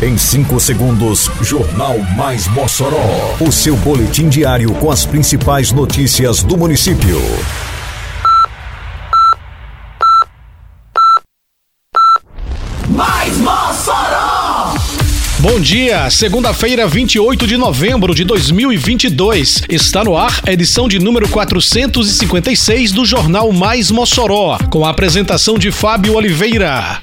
Em 5 segundos, Jornal Mais Mossoró. O seu boletim diário com as principais notícias do município. Mais Mossoró! Bom dia, segunda-feira, 28 de novembro de 2022. Está no ar a edição de número 456 do Jornal Mais Mossoró, com a apresentação de Fábio Oliveira.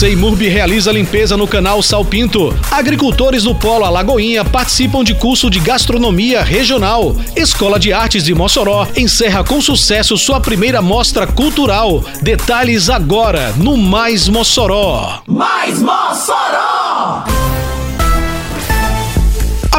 Seimurb realiza limpeza no canal Salpinto. Agricultores do Polo Alagoinha participam de curso de gastronomia regional. Escola de Artes de Mossoró encerra com sucesso sua primeira mostra cultural. Detalhes agora no Mais Mossoró. Mais Mossoró!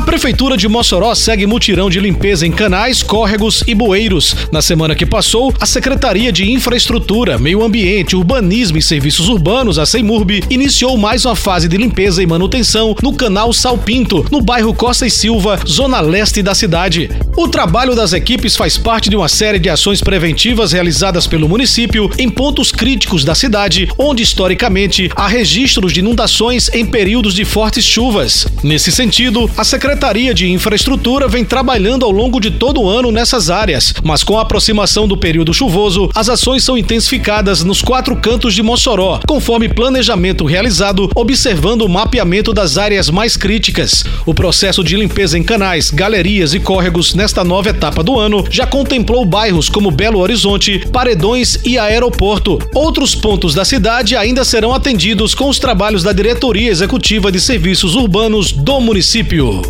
A Prefeitura de Mossoró segue mutirão de limpeza em canais, córregos e bueiros. Na semana que passou, a Secretaria de Infraestrutura, Meio Ambiente, Urbanismo e Serviços Urbanos, a CEMURB, iniciou mais uma fase de limpeza e manutenção no canal Salpinto, no bairro Costa e Silva, zona leste da cidade. O trabalho das equipes faz parte de uma série de ações preventivas realizadas pelo município em pontos críticos da cidade, onde historicamente há registros de inundações em períodos de fortes chuvas. Nesse sentido, a Secretaria Secretaria de Infraestrutura vem trabalhando ao longo de todo o ano nessas áreas, mas com a aproximação do período chuvoso, as ações são intensificadas nos quatro cantos de Mossoró, conforme planejamento realizado, observando o mapeamento das áreas mais críticas. O processo de limpeza em canais, galerias e córregos nesta nova etapa do ano já contemplou bairros como Belo Horizonte, Paredões e Aeroporto. Outros pontos da cidade ainda serão atendidos com os trabalhos da Diretoria Executiva de Serviços Urbanos do município.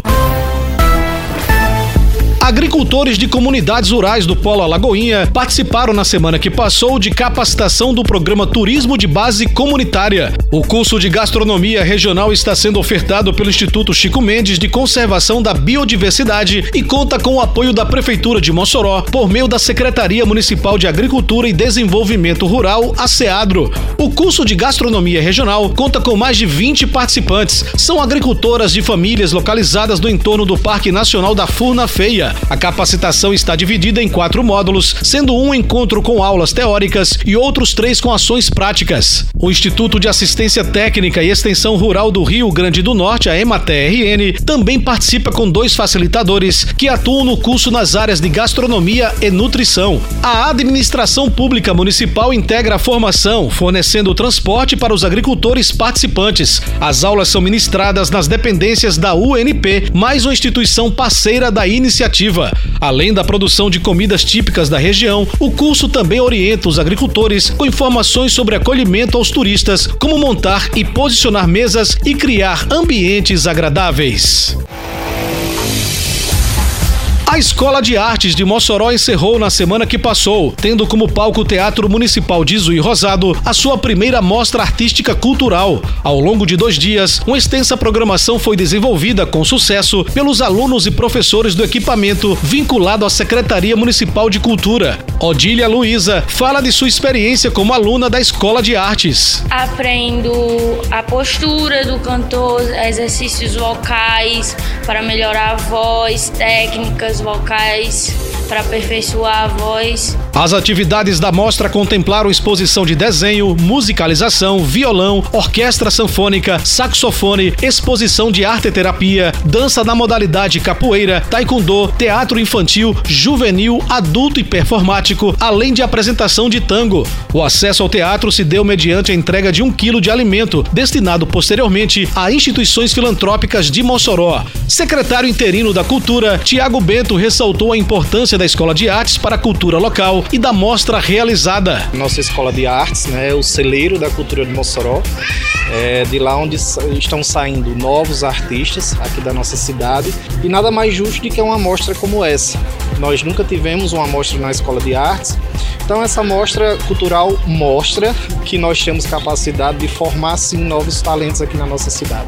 Agricultores de comunidades rurais do Polo Alagoinha participaram na semana que passou de capacitação do programa Turismo de Base Comunitária. O curso de gastronomia regional está sendo ofertado pelo Instituto Chico Mendes de Conservação da Biodiversidade e conta com o apoio da Prefeitura de Mossoró por meio da Secretaria Municipal de Agricultura e Desenvolvimento Rural, a SEADRO. O curso de gastronomia regional conta com mais de 20 participantes. São agricultoras de famílias localizadas no entorno do Parque Nacional da Furna Feia. A capacitação está dividida em quatro módulos, sendo um encontro com aulas teóricas e outros três com ações práticas. O Instituto de Assistência Técnica e Extensão Rural do Rio Grande do Norte, a EMATRN, também participa com dois facilitadores que atuam no curso nas áreas de gastronomia e nutrição. A Administração Pública Municipal integra a formação, fornecendo transporte para os agricultores participantes. As aulas são ministradas nas dependências da UNP, mais uma instituição parceira da iniciativa. Além da produção de comidas típicas da região, o curso também orienta os agricultores com informações sobre acolhimento aos turistas, como montar e posicionar mesas e criar ambientes agradáveis. A Escola de Artes de Mossoró encerrou na semana que passou, tendo como palco o Teatro Municipal de Zui Rosado a sua primeira mostra artística cultural. Ao longo de dois dias, uma extensa programação foi desenvolvida com sucesso pelos alunos e professores do equipamento vinculado à Secretaria Municipal de Cultura. Odília Luiza fala de sua experiência como aluna da Escola de Artes. Aprendo a postura do cantor, exercícios vocais para melhorar a voz, técnicas vocais para aperfeiçoar a voz. As atividades da mostra contemplaram exposição de desenho, musicalização, violão, orquestra sanfônica, saxofone, exposição de arte terapia, dança na modalidade capoeira, taekwondo, teatro infantil, juvenil, adulto e performático, além de apresentação de tango. O acesso ao teatro se deu mediante a entrega de um quilo de alimento, destinado posteriormente a instituições filantrópicas de Mossoró. Secretário interino da Cultura, Tiago Bento, ressaltou a importância da Escola de Artes para a cultura local e da mostra realizada. Nossa Escola de Artes né, é o celeiro da cultura de Mossoró, é de lá onde estão saindo novos artistas aqui da nossa cidade e nada mais justo do que uma mostra como essa. Nós nunca tivemos uma mostra na Escola de Artes, então essa mostra cultural mostra que nós temos capacidade de formar sim novos talentos aqui na nossa cidade.